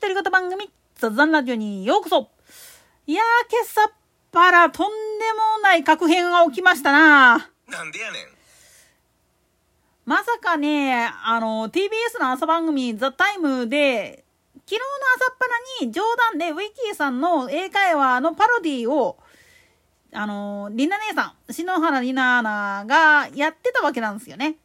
独り言番組、雑談ラジオにようこそ。いやー、今朝っぱらとんでもない確変が起きましたな。なんでやねん。まさかね、あの、TBS の朝番組、ザ・タイムで、昨日の朝っぱらに冗談でウィッキーさんの英会話のパロディを、あの、リナ姉さん、篠原リナアナがやってたわけなんですよね。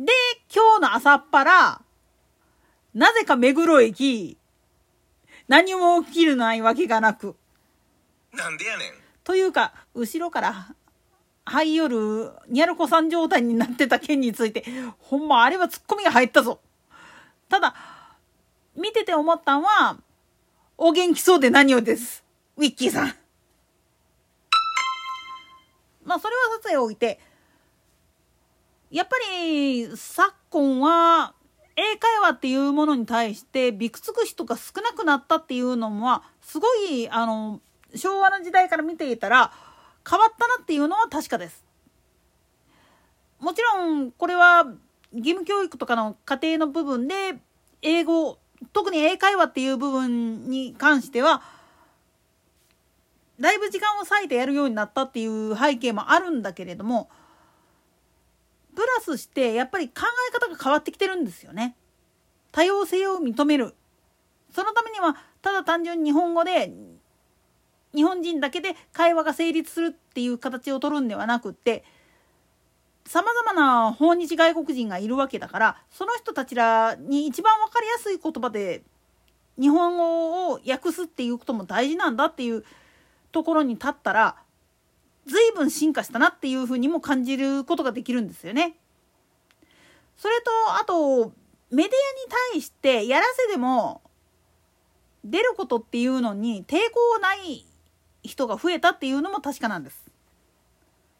で、今日の朝っぱら、なぜか目黒駅、何も起きるないわけがなく。なんでやねん。というか、後ろから、はい夜、ニャルコさん状態になってた件について、ほんまあれはツッコミが入ったぞ。ただ、見てて思ったんは、お元気そうで何よりです。ウィッキーさん。まあ、それはさておいて、やっぱり、昨今は、英会話っていうものに対して、びくつく人が少なくなったっていうのは、すごい、あの、昭和の時代から見ていたら、変わったなっていうのは確かです。もちろん、これは、義務教育とかの家庭の部分で、英語、特に英会話っていう部分に関しては、だいぶ時間を割いてやるようになったっていう背景もあるんだけれども、プラスしてやっぱり考え方が変わってきてるんですよね。多様性を認める。そのためには、ただ単純に日本語で、日本人だけで会話が成立するっていう形を取るんではなくって、様々な訪日外国人がいるわけだから、その人たちらに一番わかりやすい言葉で日本語を訳すっていうことも大事なんだっていうところに立ったら、随分進化したなっていうふうにも感じることができるんですよね。それと、あと、メディアに対してやらせでも出ることっていうのに抵抗ない人が増えたっていうのも確かなんです。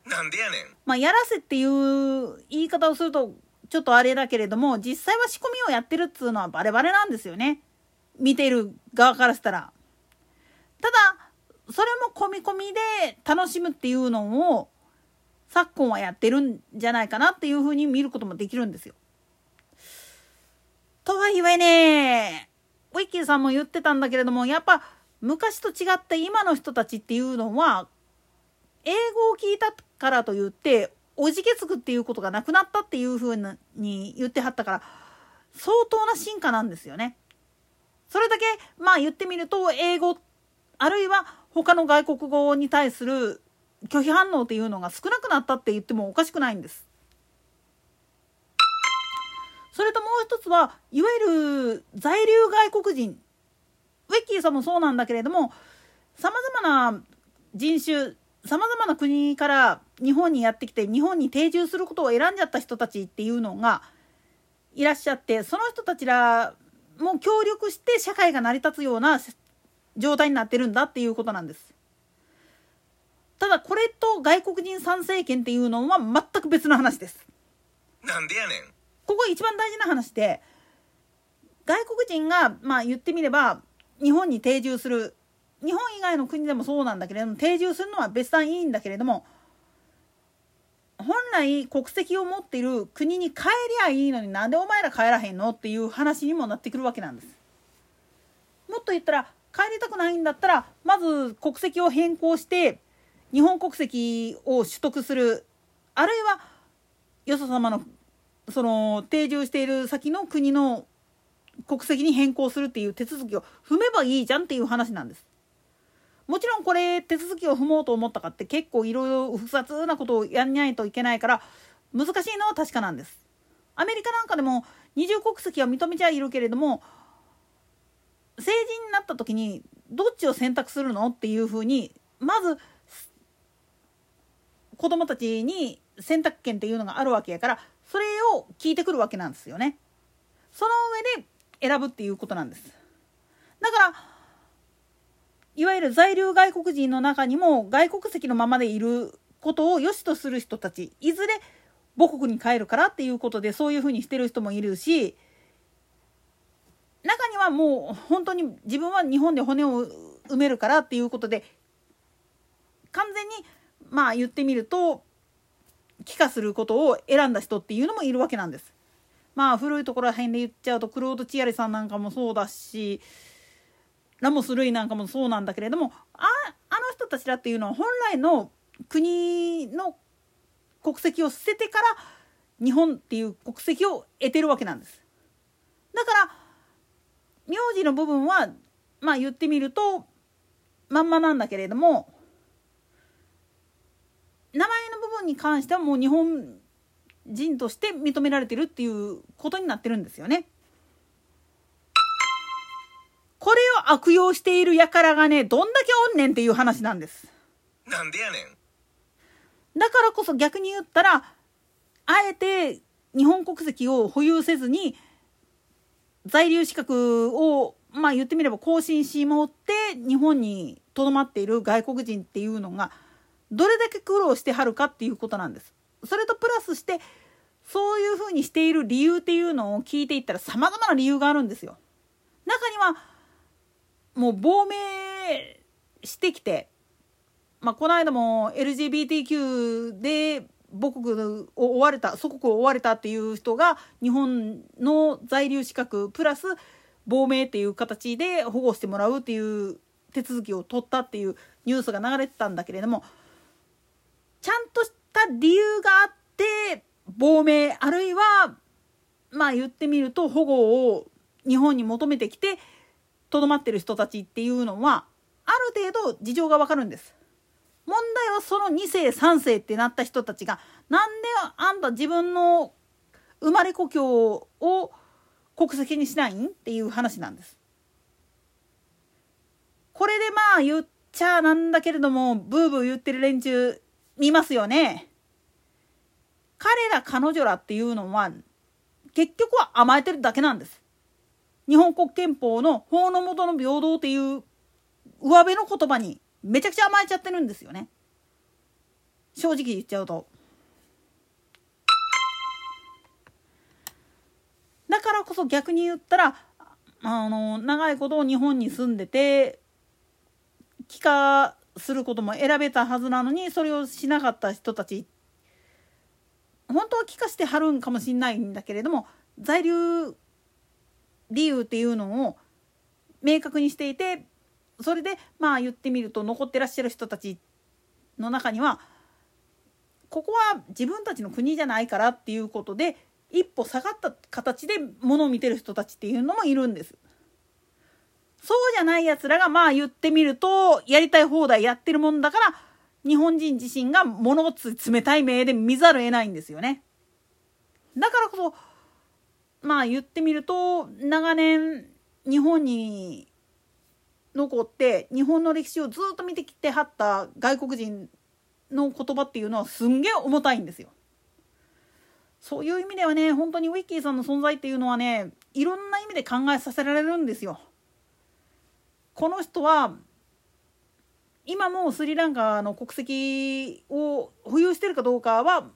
なんでやねん。まあ、やらせっていう言い方をするとちょっとあれだけれども、実際は仕込みをやってるっつうのはバレバレなんですよね。見てる側からしたら。ただ、それも込み込みで楽しむっていうのを昨今はやってるんじゃないかなっていうふうに見ることもできるんですよ。とはいえね、ウィッキーさんも言ってたんだけれども、やっぱ昔と違って今の人たちっていうのは、英語を聞いたからといって、おじけつくっていうことがなくなったっていうふうに言ってはったから、相当な進化なんですよね。それだけ、まあ言ってみると、英語、あるいは他の外国語に対する拒否反応っていうのが少なくなったって言ってもおかしくないんです。それともう一つは、いわゆる在留外国人。ウェッキーさんもそうなんだけれども、様々な人種、様々な国から日本にやってきて、日本に定住することを選んじゃった人たちっていうのがいらっしゃって、その人たちらも協力して社会が成り立つような状態になってるんだっていうことなんです。ただこれと外国人参政権っていうのは全く別の話です。なんでやねん。ここ一番大事な話で外国人がまあ言ってみれば日本に定住する日本以外の国でもそうなんだけれども定住するのは別段いいんだけれども本来国籍を持っている国に帰りゃいいのになんでお前ら帰らへんのっていう話にもなってくるわけなんです。もっと言ったら帰りたくないんだったらまず国籍を変更して日本国籍を取得するあるいはよそ様のその定住している先の国の国籍に変更するっていう手続きを踏めばいいじゃんっていう話なんです。もちろんこれ手続きを踏もうと思ったかって結構いろいろ複雑なことをやんないといけないから難しいのは確かなんです。アメリカなんかでも二重国籍は認めちゃいるけれども成人になった時にどっちを選択するのっていうふうにまず子供たちに選択権っていうのがあるわけやからそれを聞いてくるわけなんですよね。その上で選ぶっていうことなんです。だからいわゆる在留外国人の中にも外国籍のままでいることを良しとする人たちいずれ母国に帰るからっていうことでそういうふうにしてる人もいるし中にはもう本当に自分は日本で骨を埋めるからっていうことで完全にまあ言ってみると帰化することを選んだ人っていうのもいるわけなんです。まあ古いところら辺で言っちゃうとクロード・チアリさんなんかもそうだしラモス・ルイなんかもそうなんだけれどもああの人たちらっていうのは本来の国の国籍を捨ててから日本っていう国籍を得てるわけなんです。だから名字の部分はまあ言ってみるとまんまなんだけれども名前の部分に関してはもう日本人として認められてるっていうことになってるんですよね。これを悪用している輩がねどんだけおんねんっていう話なんです。なんでやねん。だからこそ逆に言ったらあえて日本国籍を保有せずに在留資格をまあ言ってみれば更新しもって日本にとどまっている外国人っていうのがどれだけ苦労してはるかっていうことなんです。それとプラスしてそういうふうにしている理由っていうのを聞いていったらさまざまな理由があるんですよ。中にはもう亡命してきて、まあ、この間も LGBTQ で母国を追われた祖国を追われたっていう人が日本の在留資格プラス亡命っていう形で保護してもらうっていう手続きを取ったっていうニュースが流れてたんだけれどもちゃんとした理由があって亡命あるいはまあ言ってみると保護を日本に求めてきてとどまってる人たちっていうのはある程度事情がわかるんです。問題はその2世3世ってなった人たちがなんであんた自分の生まれ故郷を国籍にしないんっていう話なんです。これでまあ言っちゃなんだけれどもブーブー言ってる連中見ますよね。彼ら彼女らっていうのは結局は甘えてるだけなんです。日本国憲法の法の下の平等っていう上辺の言葉にめちゃくちゃ甘えちゃってるんですよね。正直言っちゃうと。だからこそ逆に言ったらあの長いこと日本に住んでて帰化することも選べたはずなのにそれをしなかった人たち本当は帰化してはるんかもしんないんだけれども在留理由っていうのを明確にしていてそれでまあ言ってみると残ってらっしゃる人たちの中にはここは自分たちの国じゃないからっていうことで一歩下がった形でものを見てる人たちっていうのもいるんです。そうじゃないやつらがまあ言ってみるとやりたい放題やってるもんだから日本人自身が物事冷たい目で見ざるを得ないんですよね。だからこそまあ言ってみると長年日本に残って日本の歴史をずっと見てきてはった外国人の言葉っていうのはすんげえ重たいんですよ。そういう意味ではね本当にウィッキーさんの存在っていうのはねいろんな意味で考えさせられるんですよ。この人は今もスリランカの国籍を保有してるかどうかは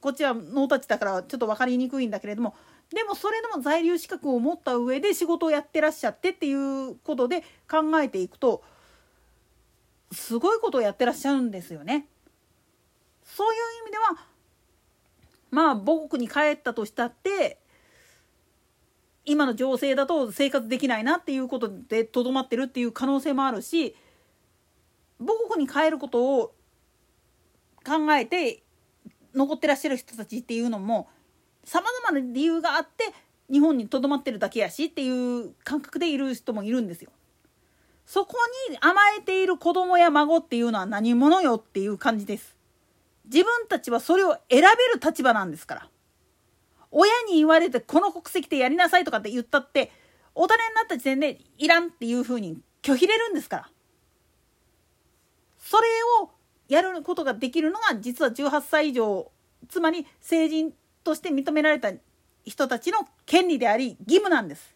こっちはノータッチだからちょっと分かりにくいんだけれどもでもそれでも在留資格を持った上で仕事をやってらっしゃってっていうことで考えていくとすごいことをやってらっしゃるんですよね。そういう意味ではまあ母国に帰ったとしたって今の情勢だと生活できないなっていうことでとどまってるっていう可能性もあるし母国に帰ることを考えて残ってらっしゃる人たちっていうのもさまざまな理由があって日本にとどまってるだけやしっていう感覚でいる人もいるんですよ。そこに甘えている子供や孫っていうのは何者よっていう感じです。自分たちはそれを選べる立場なんですから。親に言われてこの国籍でやりなさいとかって言ったって大人になった時点でいらんっていうふうに拒否れるんですから。それをやることができるのが実は18歳以上つまり成人として認められた人たちの権利であり義務なんです。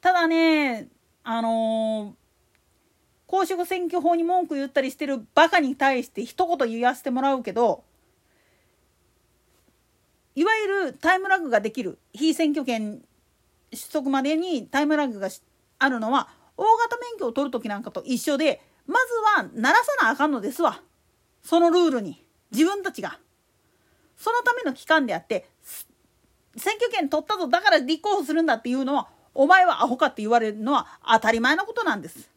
ただねあのー、公職選挙法に文句言ったりしてるバカに対して一言言わせてもらうけどいわゆるタイムラグができる非選挙権取得までにタイムラグがあるのは大型免許を取る時なんかと一緒でまずは鳴らさなあかんのですわそのルールに自分たちが。そのための期間であって選挙権取ったぞだから立候補するんだっていうのはお前はアホかって言われるのは当たり前のことなんです。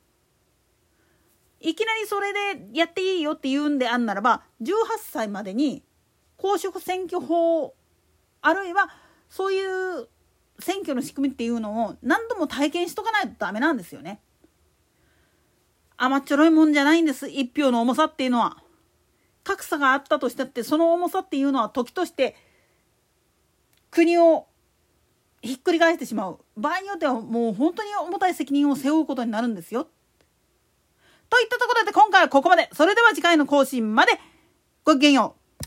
いきなりそれでやっていいよって言うんであんならば18歳までに公職選挙法あるいはそういう選挙の仕組みっていうのを何度も体験しとかないとダメなんですよね。甘っちょろいもんじゃないんです一票の重さっていうのは。格差があったとしたってその重さっていうのは時として国をひっくり返してしまう場合によってはもう本当に重たい責任を背負うことになるんですよ。といったところで今回はここまでそれでは次回の更新までごきげんよう。